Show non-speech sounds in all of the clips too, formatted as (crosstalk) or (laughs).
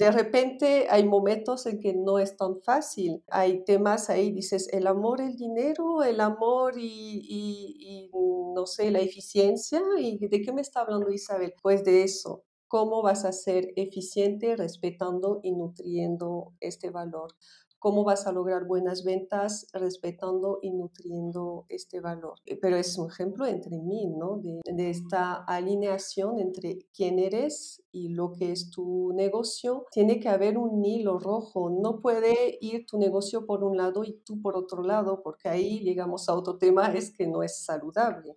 De repente hay momentos en que no es tan fácil. Hay temas ahí, dices, el amor, el dinero, el amor y, y no sé, la eficiencia. ¿Y de qué me está hablando Isabel? Pues de eso. ¿Cómo vas a ser eficiente respetando y nutriendo este valor? Cómo vas a lograr buenas ventas respetando y nutriendo este valor. Eh, pero es un ejemplo entre mí, ¿no? De, esta alineación entre quién eres y lo que es tu negocio. Tiene que haber un hilo rojo. No puede ir tu negocio por un lado y tú por otro lado, porque ahí llegamos a otro tema, es que no es saludable.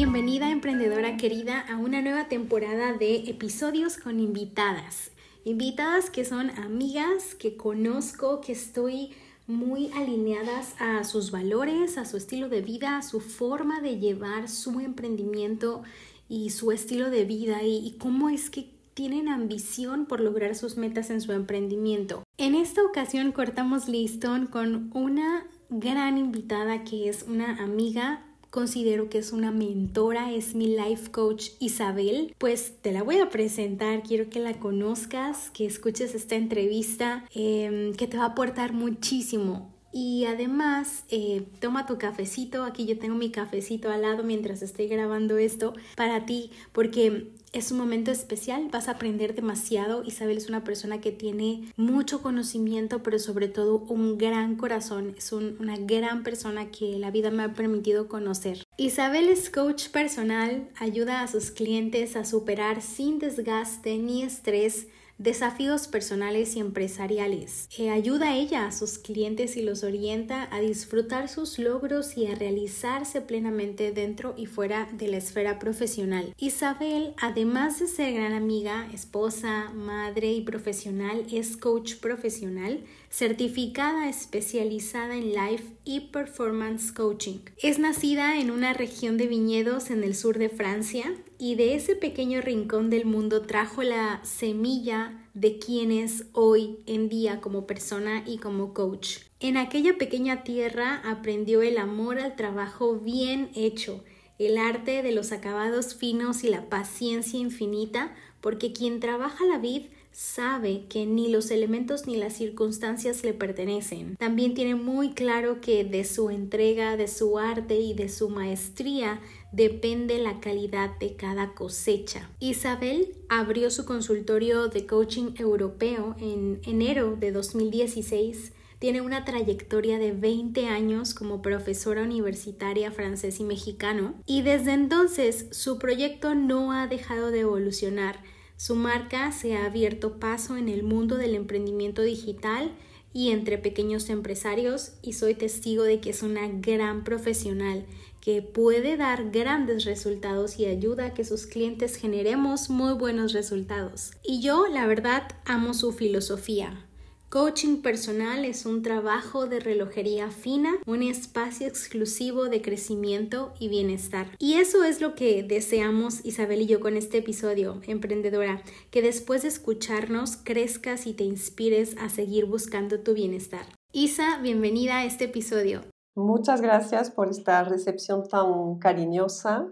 Bienvenida emprendedora querida a una nueva temporada de episodios con invitadas. Invitadas que son amigas, que conozco, que estoy muy alineadas a sus valores, a su estilo de vida, a su forma de llevar su emprendimiento y su estilo de vida y, cómo es que tienen ambición por lograr sus metas en su emprendimiento. En esta ocasión cortamos listón con una gran invitada que es una amiga considero que es una mentora, es mi life coach Isabel, pues te la voy a presentar, quiero que la conozcas, que escuches esta entrevista, em, que te va a aportar muchísimo. Y además, eh, toma tu cafecito, aquí yo tengo mi cafecito al lado mientras estoy grabando esto para ti, porque es un momento especial, vas a aprender demasiado. Isabel es una persona que tiene mucho conocimiento, pero sobre todo un gran corazón. Es una gran persona que la vida me ha permitido conocer. Isabel es coach personal, ayuda a sus clientes a superar sin desgaste ni estrés desafíos personales y empresariales. Eh, ayuda a ella, a sus clientes y los orienta a disfrutar sus logros y a realizarse plenamente dentro y fuera de la esfera profesional. Isabel, además de ser gran amiga, esposa, madre y profesional, es coach profesional certificada especializada en life y performance coaching. Es nacida en una región de viñedos en el sur de Francia y de ese pequeño rincón del mundo trajo la semilla de quien es hoy en día como persona y como coach. En aquella pequeña tierra aprendió el amor al trabajo bien hecho, el arte de los acabados finos y la paciencia infinita, porque quien trabaja la vid sabe que ni los elementos ni las circunstancias le pertenecen. También tiene muy claro que de su entrega, de su arte y de su maestría depende la calidad de cada cosecha. Isabel abrió su consultorio de coaching europeo en enero de 2016 tiene una trayectoria de 20 años como profesora universitaria francés y mexicano y desde entonces su proyecto no ha dejado de evolucionar su marca se ha abierto paso en el mundo del emprendimiento digital y entre pequeños empresarios y soy testigo de que es una gran profesional que puede dar grandes resultados y ayuda a que sus clientes generemos muy buenos resultados. Y yo, la verdad, amo su filosofía. Coaching personal es un trabajo de relojería fina, un espacio exclusivo de crecimiento y bienestar. Y eso es lo que deseamos Isabel y yo con este episodio, emprendedora, que después de escucharnos crezcas y te inspires a seguir buscando tu bienestar. Isa, bienvenida a este episodio. Muchas gracias por esta recepción tan cariñosa.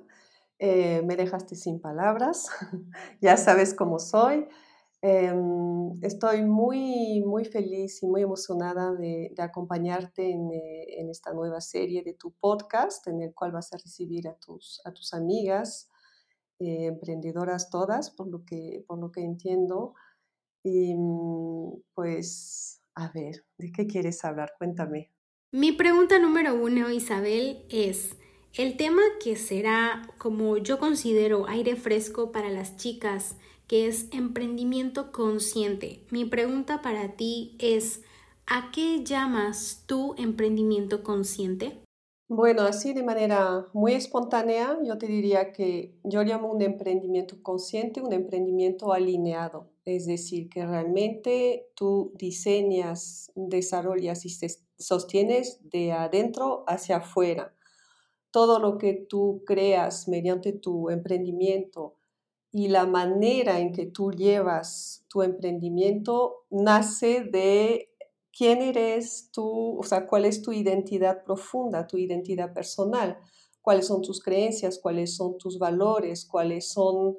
Eh, me dejaste sin palabras. (laughs) ya sabes cómo soy. Em, estoy muy, muy feliz y muy emocionada de, acompañarte eh, en, esta nueva serie de tu podcast, en el cual vas a recibir a tus, a tus amigas, eh, emprendedoras todas, por lo que, por lo que entiendo. Y mm, pues, a ver, ¿de qué quieres hablar? Cuéntame. Mi pregunta número uno, Isabel, es... El tema que será, como yo considero, aire fresco para las chicas que es emprendimiento consciente. Mi pregunta para ti es, ¿a qué llamas tu emprendimiento consciente? Bueno, así de manera muy espontánea, yo te diría que yo llamo un emprendimiento consciente, un emprendimiento alineado. Es decir, que realmente tú diseñas, desarrollas y sostienes de adentro hacia afuera. Todo lo que tú creas mediante tu emprendimiento y la manera en que tú llevas tu emprendimiento nace de quién eres tú, o sea, cuál es tu identidad profunda, tu identidad personal, cuáles son tus creencias, cuáles son tus valores, cuáles son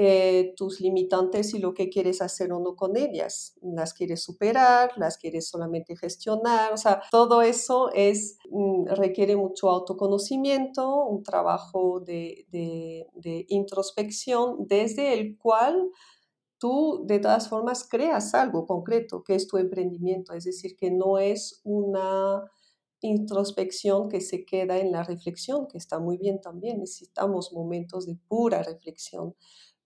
eh, tus limitantes y lo que quieres hacer o no con ellas. Las quieres superar, las quieres solamente gestionar, o sea, todo eso es, mm, requiere mucho autoconocimiento, un trabajo de, de introspección desde el cual tú de todas formas creas algo concreto, que es tu emprendimiento, es decir, que no es una introspección que se queda en la reflexión, que está muy bien también, necesitamos momentos de pura reflexión,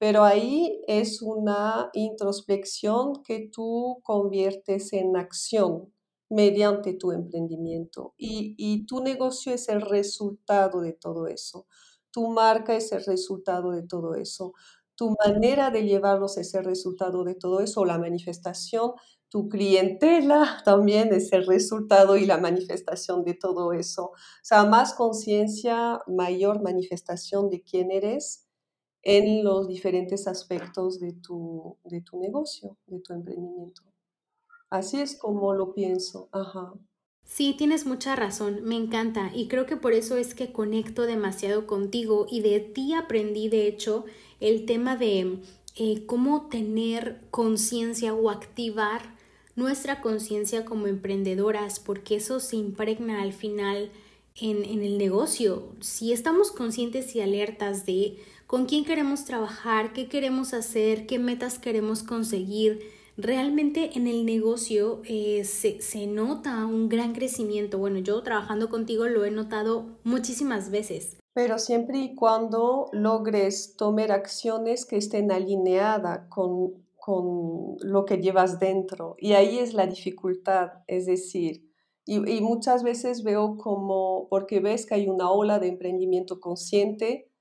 pero ahí es una introspección que tú conviertes en acción mediante tu emprendimiento. Y, tu negocio es el resultado de todo eso, tu marca es el resultado de todo eso. Tu manera de llevarlos es el resultado de todo eso, la manifestación, tu clientela (laughs) también es el resultado y la manifestación de todo eso. O sea, más conciencia, mayor manifestación de quién eres en los diferentes aspectos de tu, de tu negocio, de tu emprendimiento. Así es como lo pienso. Ajá. Sí, tienes mucha razón, me encanta y creo que por eso es que conecto demasiado contigo y de ti aprendí de hecho el tema de eh, cómo tener conciencia o activar nuestra conciencia como emprendedoras, porque eso se impregna al final en, en, el negocio. Si estamos conscientes y alertas de con quién queremos trabajar, qué queremos hacer, qué metas queremos conseguir, realmente en el negocio eh, se, se nota un gran crecimiento. Bueno, yo trabajando contigo lo he notado muchísimas veces. Pero siempre y cuando logres tomar acciones que estén alineadas con, con lo que llevas dentro. Y ahí es la dificultad, es decir, y, y, muchas veces veo como, porque ves que hay una ola de emprendimiento consciente,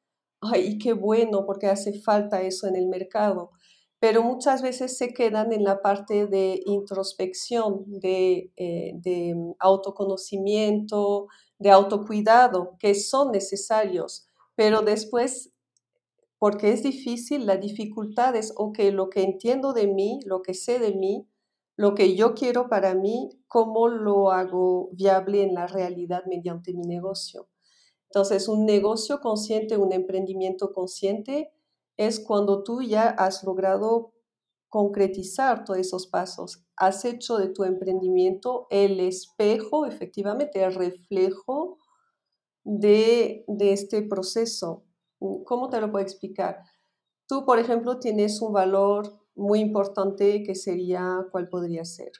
ay, qué bueno, porque hace falta eso en el mercado, pero muchas veces se quedan en la parte de introspección, de, eh, de autoconocimiento, de autocuidado que son necesarios, pero después, porque es difícil, la dificultad es, ok, lo que entiendo de mí, lo que sé de mí, lo que yo quiero para mí, cómo lo hago viable en la realidad mediante mi negocio. Entonces, un negocio consciente, un emprendimiento consciente, es cuando tú ya has logrado concretizar todos esos pasos. Has hecho de tu emprendimiento el espejo, efectivamente, el reflejo de, este proceso. ¿Cómo te lo puedo explicar? Tú, por ejemplo, tienes un valor muy importante que sería, ¿cuál podría ser?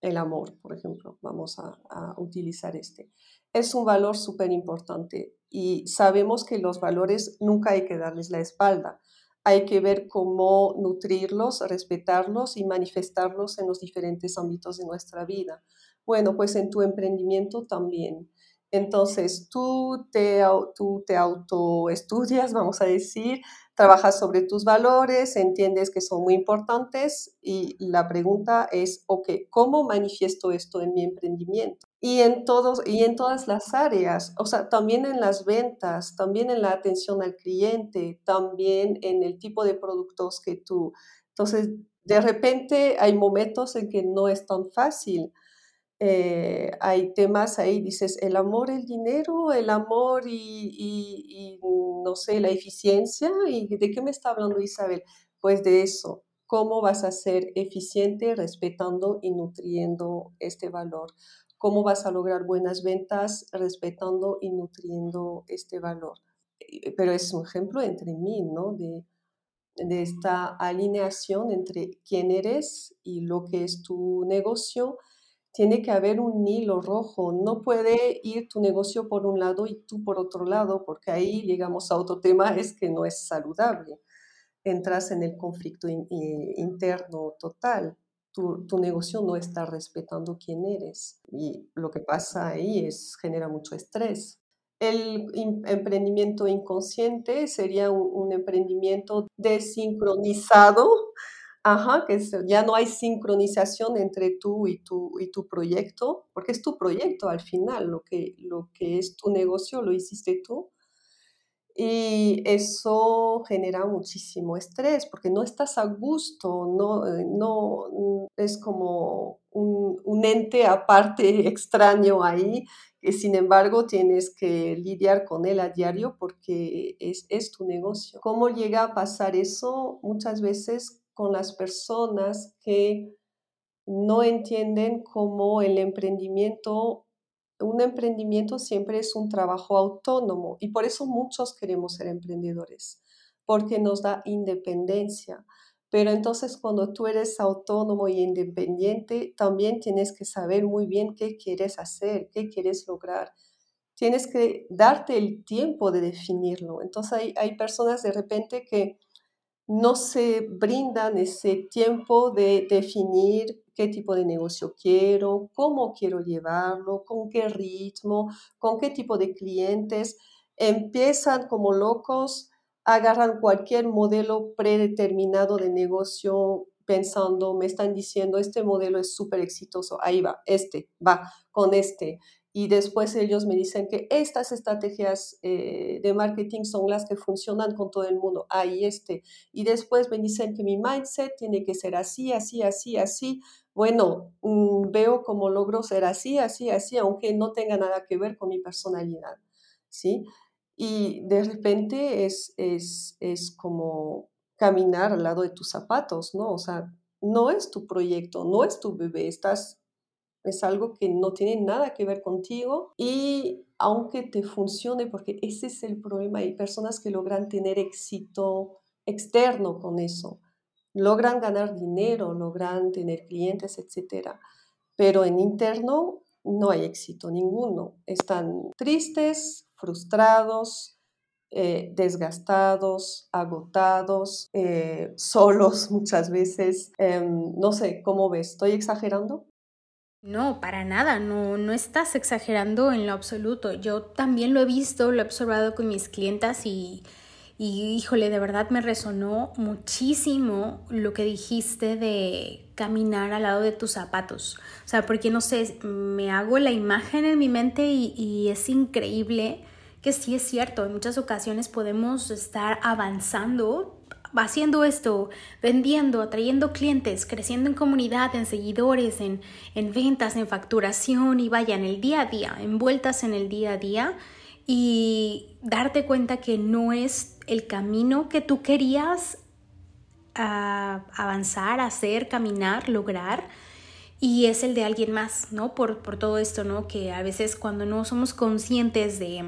El amor, por ejemplo. Vamos a, utilizar este. Es un valor súper importante y sabemos que los valores nunca hay que darles la espalda hay que ver cómo nutrirlos, respetarlos y manifestarlos en los diferentes ámbitos de nuestra vida. Bueno, pues en tu emprendimiento también. Entonces, tú te, tú te autoestudias, (laughs) vamos a decir, trabajas sobre tus valores, entiendes que son muy importantes y la pregunta es, ok, ¿cómo manifiesto esto en mi emprendimiento? Y en, todos, y en todas las áreas, o sea, también en las ventas, también en la atención al cliente, también en el tipo de productos que tú. Entonces, de repente hay momentos en que no es tan fácil eh, hay temas ahí, dices, el amor, el dinero, el amor y, no sé, la eficiencia. ¿Y de qué me está hablando Isabel? Pues de eso. ¿Cómo vas a ser eficiente respetando y nutriendo este valor? ¿Cómo vas a lograr buenas ventas respetando y nutriendo este valor? Pero es un ejemplo entre mí, ¿no? De, de esta alineación entre quién eres y lo que es tu negocio tiene que haber un hilo rojo. No puede ir tu negocio por un lado y tú por otro lado, porque ahí llegamos a otro tema, es que no es saludable. Entras en el conflicto interno total. tu, tu, negocio no está respetando quién eres. Y lo que pasa ahí es genera mucho estrés. El emprendimiento inconsciente sería un, emprendimiento desincronizado, ajá, que ya no hay sincronización entre tú y tu, y tu proyecto, porque es tu proyecto al final, lo que, lo que es tu negocio lo hiciste tú. Y eso genera muchísimo estrés porque no estás a gusto, no, eh, no es como un, un ente aparte (laughs) extraño ahí que sin embargo tienes que lidiar con él a diario porque es, es tu negocio. ¿Cómo llega a pasar eso? Muchas veces con las personas que no entienden cómo el emprendimiento, un emprendimiento siempre es un trabajo autónomo y por eso muchos queremos ser emprendedores, porque nos da independencia. Pero entonces cuando tú eres autónomo y independiente, también tienes que saber muy bien qué quieres hacer, qué quieres lograr. Tienes que darte el tiempo de definirlo. Entonces hay, hay personas de repente que no se brindan ese tiempo de definir qué tipo de negocio quiero, cómo quiero llevarlo, con qué ritmo, con qué tipo de clientes. Empiezan como locos agarran cualquier modelo predeterminado de negocio pensando, me están diciendo, este modelo es súper exitoso, ahí va, este, va, con este. Y después ellos me dicen que estas estrategias eh, de marketing son las que funcionan con todo el mundo, ahí este. Y después me dicen que mi mindset tiene que ser así, así, así, así. Bueno, mm, veo cómo logro ser así, así, así, aunque no tenga nada que ver con mi personalidad, ¿sí? y de repente es, es, es como caminar al lado de tus zapatos, ¿no? O sea, no es tu proyecto, no es tu bebé, estás, es algo que no tiene nada que ver contigo y aunque te funcione, porque ese es el problema, hay personas que logran tener éxito externo con eso, logran ganar dinero, logran tener clientes, etcétera, pero en interno no hay éxito ninguno, están tristes, frustrados, eh, desgastados, agotados, eh, solos (laughs) muchas veces. Em, no sé, ¿cómo ves? ¿Estoy exagerando? No, para nada, no, no estás exagerando en lo absoluto. Yo también lo he visto, lo he observado con mis clientas y, y híjole, de verdad me resonó muchísimo lo que dijiste de caminar al lado de tus zapatos. O sea, porque no sé, me hago la imagen en mi mente y, y es increíble que sí es cierto, en muchas ocasiones podemos estar avanzando haciendo esto, vendiendo, atrayendo clientes, creciendo en comunidad, en seguidores, en, en ventas, en facturación y vaya, en el día a día, envueltas en el día a día y darte cuenta que no es el camino que tú querías ah, avanzar, hacer, caminar, lograr y es el de alguien más, ¿no? Por, por todo esto, ¿no? Que a veces cuando no somos conscientes de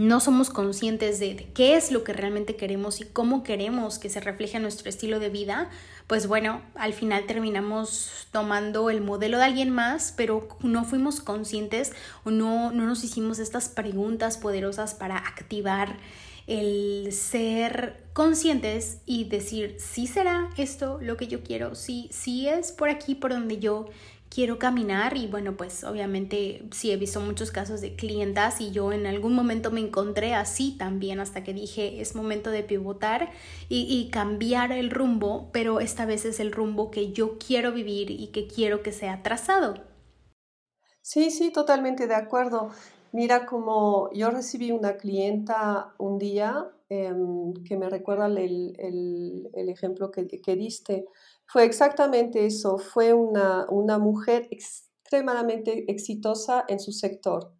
no somos conscientes de, qué es lo que realmente queremos y cómo queremos que se refleje nuestro estilo de vida, pues bueno, al final terminamos tomando el modelo de alguien más, pero no fuimos conscientes o no, no nos hicimos estas preguntas poderosas para activar el ser conscientes y decir, si será esto lo que yo quiero, si, si es por aquí por donde yo quiero caminar y bueno, pues obviamente sí he visto muchos casos de clientas y yo en algún momento me encontré así también hasta que dije es momento de pivotar y, cambiar el rumbo, pero esta vez es el rumbo que yo quiero vivir y que quiero que sea trazado. Sí, sí, totalmente de acuerdo. Mira, como yo recibí una clienta un día em, que me recuerda el, ejemplo que diste, fue exactamente eso, fue una, una mujer extremadamente exitosa en su sector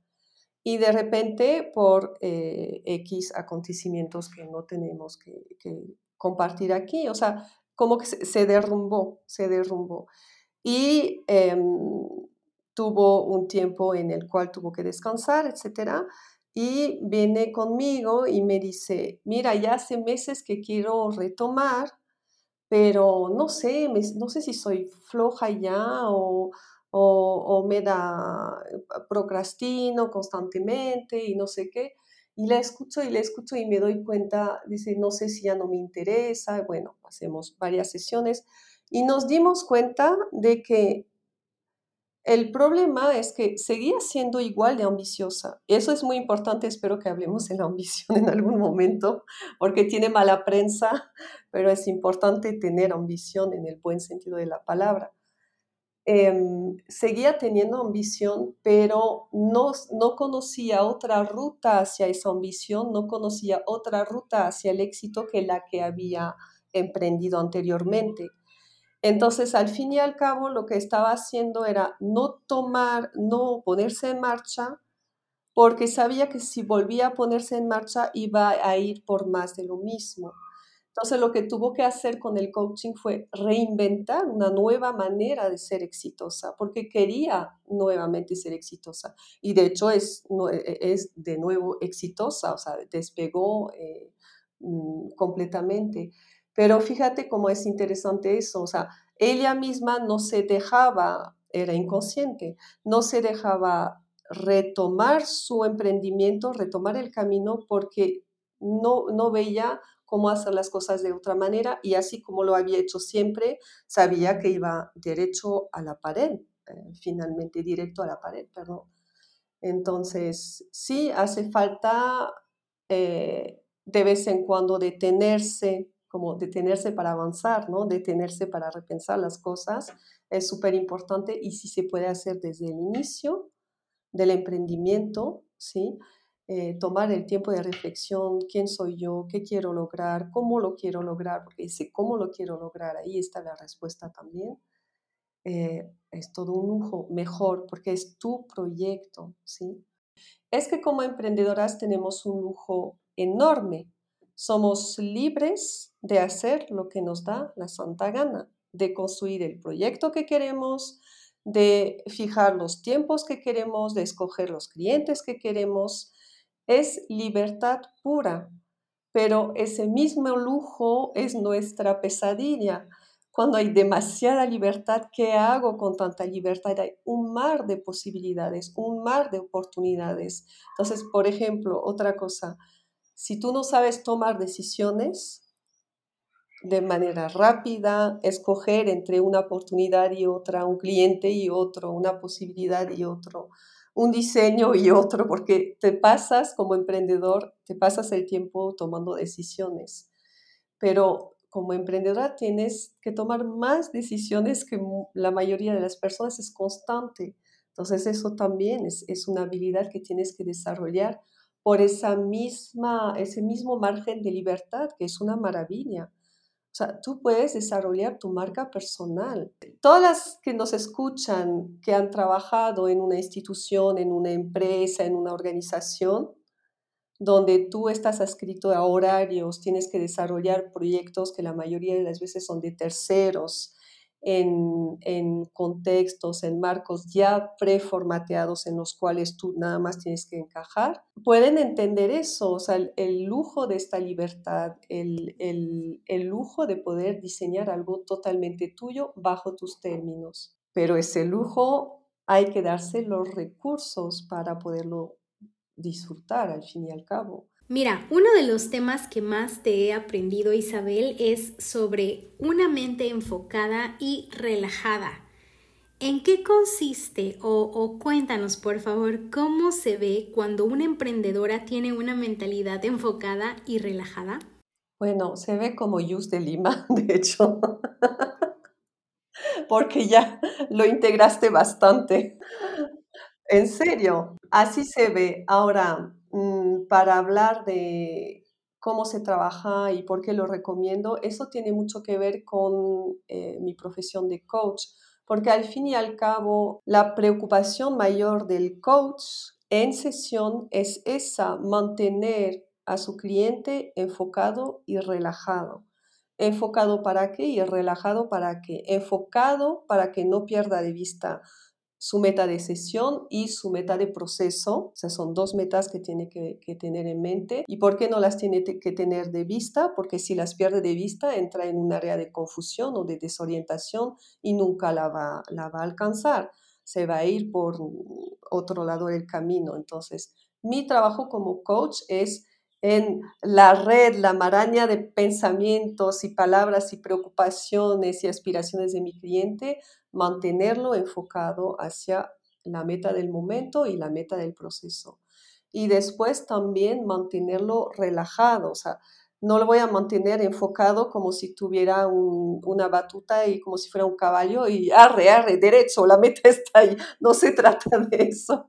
y de repente por eh, X acontecimientos que no tenemos que, compartir aquí, o sea, como que se, derrumbó, se derrumbó. Y em, tuvo un tiempo en el cual tuvo que descansar, etcétera, y viene conmigo y me dice, mira, ya hace meses que quiero retomar, pero no sé, no sé si soy floja ya o, o, me da, procrastino constantemente y no sé qué. Y la escucho y la escucho y me doy cuenta, dice, no sé si ya no me interesa. Bueno, hacemos varias sesiones y nos dimos cuenta de que el problema es que seguía siendo igual de ambiciosa. Eso es muy importante, espero que hablemos de la ambición (laughs) en algún momento, porque tiene mala prensa, pero es importante tener ambición en el buen sentido de la palabra. Em, seguía teniendo ambición, pero no, no conocía otra ruta hacia esa ambición, no conocía otra ruta hacia el éxito que la que había emprendido anteriormente. Entonces, al fin y al cabo, lo que estaba haciendo era no tomar, no ponerse en marcha, porque sabía que si volvía a ponerse en marcha iba a ir por más de lo mismo. Entonces, lo que tuvo que hacer con el coaching fue reinventar una nueva manera de ser exitosa, porque quería nuevamente ser exitosa. Y de hecho es, e, es de nuevo exitosa, o sea, despegó eh, mm, completamente. Pero fíjate cómo es interesante eso, o sea, ella misma no se dejaba, era inconsciente, no se dejaba retomar su emprendimiento, retomar el camino porque no, no veía cómo hacer las cosas de otra manera y así como lo había hecho siempre, sabía que iba derecho a la pared, eh, finalmente directo a la pared, perdón. Entonces, sí, hace falta eh, de vez en cuando detenerse como detenerse para avanzar, ¿no? Detenerse para repensar las cosas es súper importante y si se puede hacer desde el inicio del emprendimiento, ¿sí? Eh, tomar el tiempo de reflexión, quién soy yo, qué quiero lograr, cómo lo quiero lograr, porque ese cómo lo quiero lograr, ahí está la respuesta también. Eh, es todo un lujo, mejor, porque es tu proyecto, ¿sí? Es que como emprendedoras tenemos un lujo enorme, somos libres de hacer lo que nos da la santa gana, de construir el proyecto que queremos, de fijar los tiempos que queremos, de escoger los clientes que queremos. Es libertad pura, pero ese mismo lujo es nuestra pesadilla. Cuando hay demasiada libertad, ¿qué hago con tanta libertad? Hay un mar de posibilidades, un mar de oportunidades. Entonces, por ejemplo, otra cosa, si tú no sabes tomar decisiones de manera rápida, escoger entre una oportunidad y otra, un cliente y otro, una posibilidad y otro, un diseño y otro, porque te pasas como emprendedor, te pasas el tiempo tomando decisiones. Pero como emprendedora tienes que tomar más decisiones que la mayoría de las personas, es constante. Entonces eso también es, es una habilidad que tienes que desarrollar por esa misma, ese mismo margen de libertad, que es una maravilla. O sea, tú puedes desarrollar tu marca personal. Todas las que nos escuchan, que han trabajado en una institución, en una empresa, en una organización, donde tú estás adscrito a horarios, tienes que desarrollar proyectos que la mayoría de las veces son de terceros, en, contextos, en marcos ya preformateados en los cuales tú nada más tienes que encajar, pueden entender eso, o sea, el, lujo de esta libertad, el, el lujo de poder diseñar algo totalmente tuyo bajo tus términos. Pero ese lujo hay que darse los recursos para poderlo disfrutar al fin y al cabo. Mira, uno de los temas que más te he aprendido, Isabel, es sobre una mente enfocada y relajada. ¿En qué consiste o, cuéntanos, por favor, cómo se ve cuando una emprendedora tiene una mentalidad enfocada y relajada? Bueno, se ve como Yus de Lima, (laughs) de hecho, porque ya lo integraste bastante. En serio, así se ve. Ahora, para hablar de cómo se trabaja y por qué lo recomiendo, eso tiene mucho que ver con eh, mi profesión de coach, porque al fin y al cabo la preocupación mayor del coach en sesión es esa, mantener a su cliente enfocado y relajado. ¿Enfocado para qué? Y relajado para qué? Enfocado para que no pierda de vista su meta de sesión y su meta de proceso. O sea, son dos metas que tiene que, tener en mente. ¿Y por qué no las tiene que tener de vista? Porque si las pierde de vista, entra en un área de confusión o de desorientación y nunca la va, la va a alcanzar. Se va a ir por otro lado del camino. Entonces, mi trabajo como coach es en la red, la maraña de pensamientos y palabras y preocupaciones y aspiraciones de mi cliente, mantenerlo enfocado hacia la meta del momento y la meta del proceso. Y después también mantenerlo relajado, o sea, no lo voy a mantener enfocado como si tuviera una batuta y como si fuera un caballo y arre, arre, derecho, la meta (laughs) está ahí. No se trata de eso.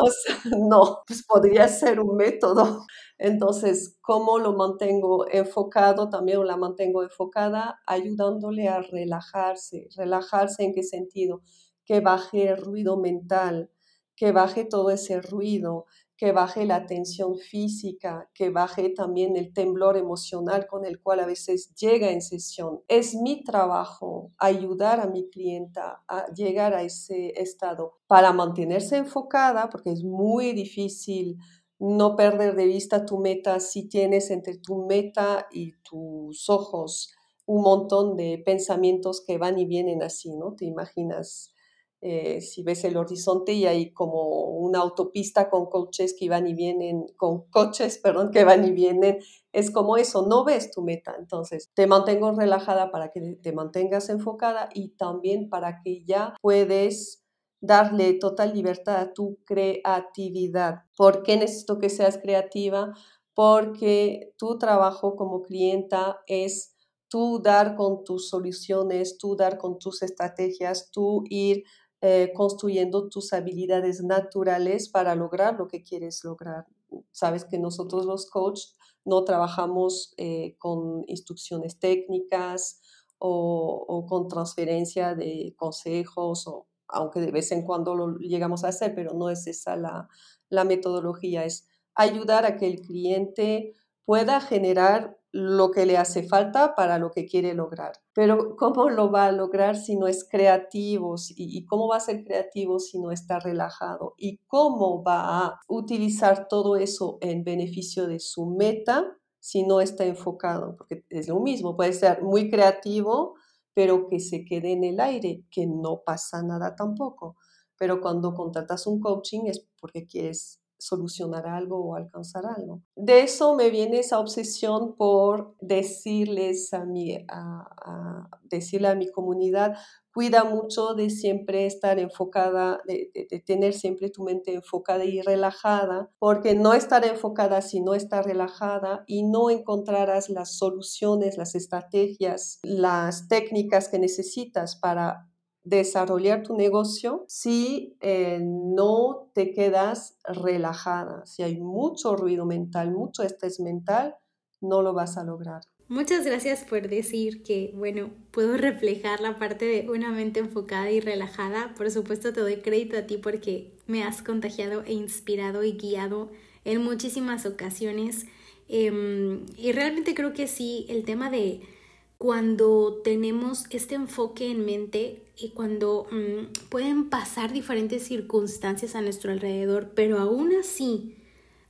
O sea, (laughs) no, pues podría ser un método. Entonces, ¿cómo lo mantengo enfocado? También la mantengo enfocada ayudándole a relajarse. ¿Relajarse en qué sentido? Que baje el ruido mental, que baje todo ese ruido, que baje la tensión física, que baje también el temblor emocional con el cual a veces llega en sesión. Es mi trabajo ayudar a mi clienta a llegar a ese estado para mantenerse enfocada, porque es muy difícil no perder de vista tu meta si tienes entre tu meta y tus ojos un montón de pensamientos que van y vienen así, ¿no? Te imaginas eh, si ves el horizonte y hay como una autopista con coches que van y vienen, con coches, (laughs) perdón, que van y vienen, es como eso, no ves tu meta. Entonces, te mantengo relajada para que te mantengas enfocada y también para que ya puedes darle total libertad a tu creatividad. ¿Por qué necesito que seas creativa? Porque tu trabajo como clienta es tú dar con tus soluciones, tú dar con tus estrategias, tú ir eh, construyendo tus habilidades naturales para lograr lo que quieres lograr. Sabes que nosotros los coaches no trabajamos eh, con instrucciones técnicas o, con transferencia de consejos, o, aunque de vez en cuando lo llegamos a hacer, pero no es esa la, la metodología, es ayudar a que el cliente pueda generar lo que le hace falta para lo que quiere lograr. Pero ¿cómo lo va a lograr si no es creativo? ¿Y, cómo va a ser creativo si no está relajado? ¿Y cómo va a utilizar todo eso en beneficio de su meta si no está enfocado? Porque es lo mismo, puede ser muy creativo, pero que se quede en el aire, que no pasa nada tampoco. Pero cuando contratas un coaching es porque quieres solucionar algo o alcanzar algo. De eso me viene esa obsesión por decirles a mi, decirle a mi comunidad, cuida mucho de siempre estar enfocada, de, de, tener siempre tu mente enfocada y relajada, porque no estar enfocada si no está relajada y no encontrarás las soluciones, las estrategias, las técnicas que necesitas para desarrollar tu negocio si eh, no te quedas relajada. Si hay mucho ruido mental, mucho estrés mental, no lo vas a lograr. Muchas gracias por decir que, bueno, puedo reflejar la parte de una mente enfocada y relajada. Por supuesto, te doy crédito a ti porque me has contagiado e inspirado y guiado en muchísimas ocasiones. Em, y realmente creo que sí, el tema de cuando tenemos este enfoque en mente y cuando mm, pueden pasar diferentes circunstancias a nuestro alrededor, pero aún así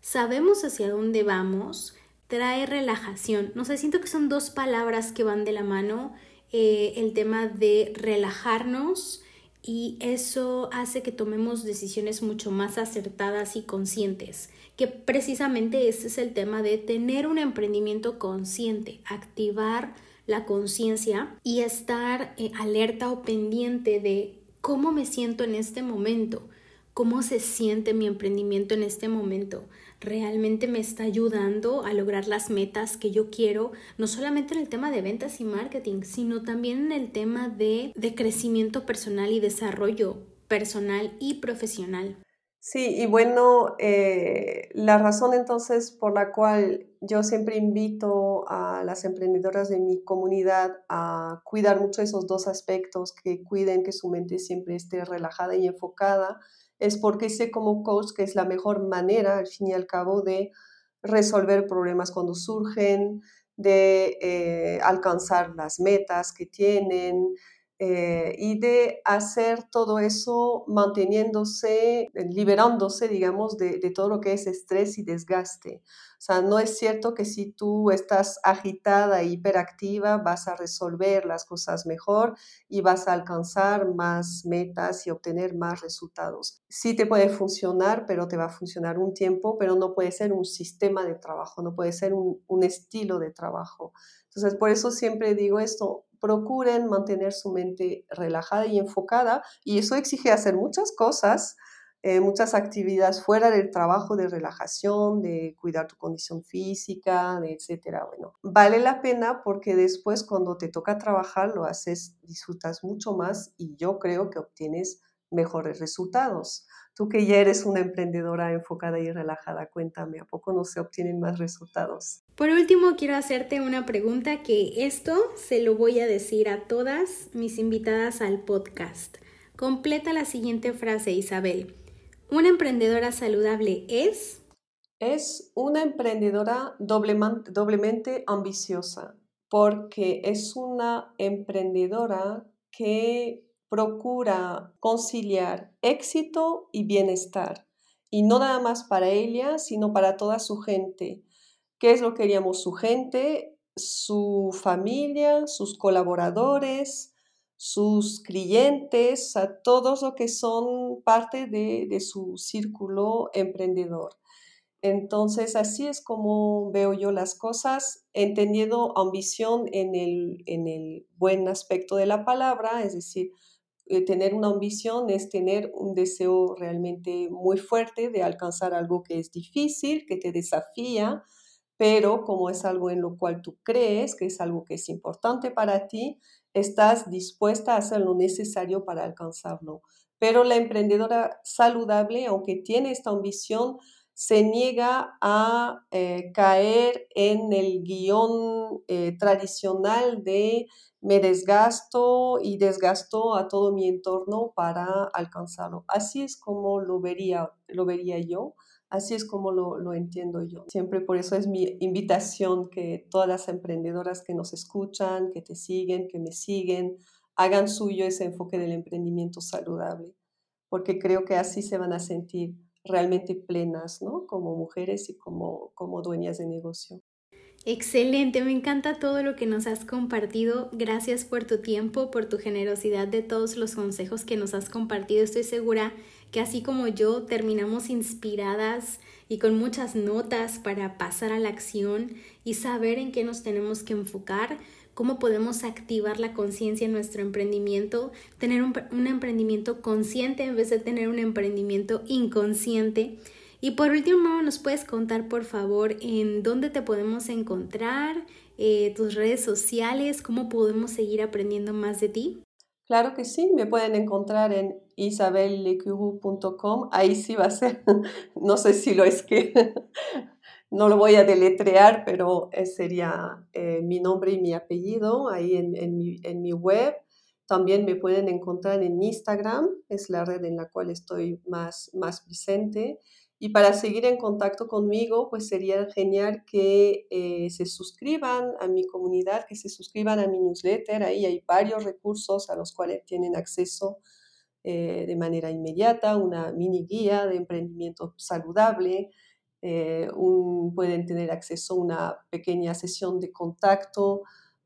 sabemos hacia dónde vamos, trae relajación. No sé, siento que son dos palabras que van de la mano. Eh, el tema de relajarnos y eso hace que tomemos decisiones mucho más acertadas y conscientes, que precisamente este es el tema de tener un emprendimiento consciente, activar la conciencia y estar eh, alerta o pendiente de cómo me siento en este momento, cómo se siente mi emprendimiento en este momento. Realmente me está ayudando a lograr las metas que yo quiero, no solamente en el tema de ventas y marketing, sino también en el tema de, de crecimiento personal y desarrollo personal y profesional. Sí, y bueno, eh, la razón entonces por la cual yo siempre invito a las emprendedoras de mi comunidad a cuidar mucho esos dos aspectos, que cuiden que su mente siempre esté relajada y enfocada, es porque sé como coach que es la mejor manera, al fin y al cabo, de resolver problemas cuando surgen, de eh, alcanzar las metas que tienen, eh, y de hacer todo eso manteniéndose, eh, liberándose, digamos, de, todo lo que es estrés y desgaste. O sea, no es cierto que si tú estás agitada e hiperactiva vas a resolver las cosas mejor y vas a alcanzar más metas y obtener más resultados. Sí te puede funcionar, pero te va a funcionar un tiempo, pero no puede ser un sistema de trabajo, no puede ser un, un estilo de trabajo. Entonces, por eso siempre digo esto, procuren mantener su mente relajada y enfocada y eso exige hacer muchas cosas eh, muchas actividades fuera del trabajo de relajación, de cuidar tu condición física, de etcétera. Bueno, vale la pena porque después cuando te toca trabajar lo haces, disfrutas mucho más y yo creo que obtienes mejores resultados. Tú que ya eres una emprendedora enfocada y relajada, cuéntame, ¿a poco no se obtienen más resultados? Por último, quiero hacerte una pregunta que esto se lo voy a decir a todas mis invitadas al podcast. Completa la siguiente frase, Isabel. ¿Una emprendedora saludable es? Es una emprendedora doblemente ambiciosa porque es una emprendedora que procura conciliar éxito y bienestar. Y no nada más para ella, sino para toda su gente. ¿Qué es lo que queríamos su gente? Su familia, sus colaboradores, sus clientes, a todos los que son parte de, su círculo emprendedor. Entonces, así es como veo yo las cosas, entendiendo ambición en el, en el buen aspecto de la palabra, es decir, eh, tener una ambición es tener un deseo realmente muy fuerte de alcanzar algo que es difícil, que te desafía, pero como es algo en lo cual tú crees, que es algo que es importante para ti, estás dispuesta a hacer lo necesario para alcanzarlo. Pero la emprendedora saludable, aunque tiene esta ambición, se niega a eh, caer en el guion eh, tradicional de me desgasto y desgasto a todo mi entorno para alcanzarlo. Así es como lo vería, lo vería yo. Así es como lo, entiendo yo. Siempre por eso es mi invitación que todas las emprendedoras que nos escuchan, que te siguen, que me siguen, hagan suyo ese enfoque del emprendimiento saludable, porque creo que así se van a sentir realmente plenas, ¿no? Como mujeres y como, como dueñas de negocio. Excelente, me encanta todo lo que nos has compartido. Gracias por tu tiempo, por tu generosidad de todos los consejos que nos has compartido. Estoy segura que así como yo terminamos inspiradas y con muchas notas para pasar a la acción y saber en qué nos tenemos que enfocar, cómo podemos activar la conciencia en nuestro emprendimiento, tener un, emprendimiento consciente en vez de tener un emprendimiento inconsciente. Y por último, ¿nos puedes contar por favor en dónde te podemos encontrar, eh, tus redes sociales, cómo podemos seguir aprendiendo más de ti? Claro que sí, me pueden encontrar en isabellecuru.com. Ahí sí va a ser, (laughs) no sé si lo es que, (laughs) no lo voy a deletrear, pero sería eh, mi nombre y mi apellido ahí en, en, mi, en mi web. También me pueden encontrar en Instagram, es la red en la cual estoy más, más presente. Y para seguir en contacto conmigo, pues sería genial que eh, se suscriban a mi comunidad, que se suscriban a mi newsletter. Ahí hay varios recursos a los cuales tienen acceso eh, de manera inmediata, una mini guía de emprendimiento saludable. Eh, pueden tener acceso a una pequeña sesión de contacto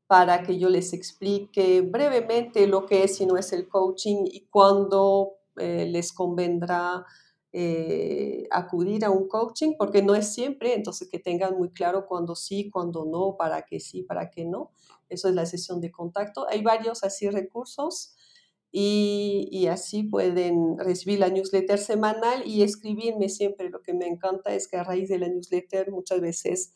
para que yo les explique brevemente lo que es y no es el coaching y cuándo les convendrá eh, acudir a un coaching, porque no es siempre, entonces que tengan muy claro cuándo sí, cuándo no, para qué sí, para qué no. Eso es la sesión de contacto. Hay varios así recursos y, y así pueden recibir la newsletter semanal y escribirme siempre. Lo que me encanta es que a raíz de la newsletter muchas veces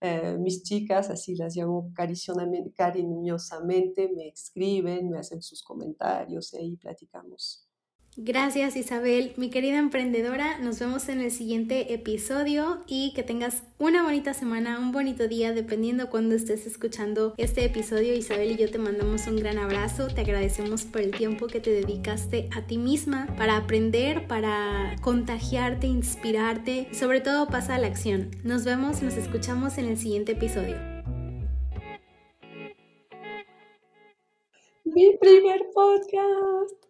eh, mis chicas, así las llamo cariñosamente, me escriben, me hacen sus comentarios y ahí platicamos. Gracias Isabel, mi querida emprendedora. Nos vemos en el siguiente episodio y que tengas una bonita semana, un bonito día, dependiendo cuando estés escuchando este episodio. Isabel y yo te mandamos un gran abrazo. Te agradecemos por el tiempo que te dedicaste a ti misma para aprender, para contagiarte, inspirarte y sobre todo pasa a la acción. Nos vemos, nos escuchamos en el siguiente episodio. Mi primer podcast.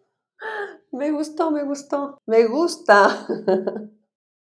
Me gustó, me gustó, me gusta. (laughs)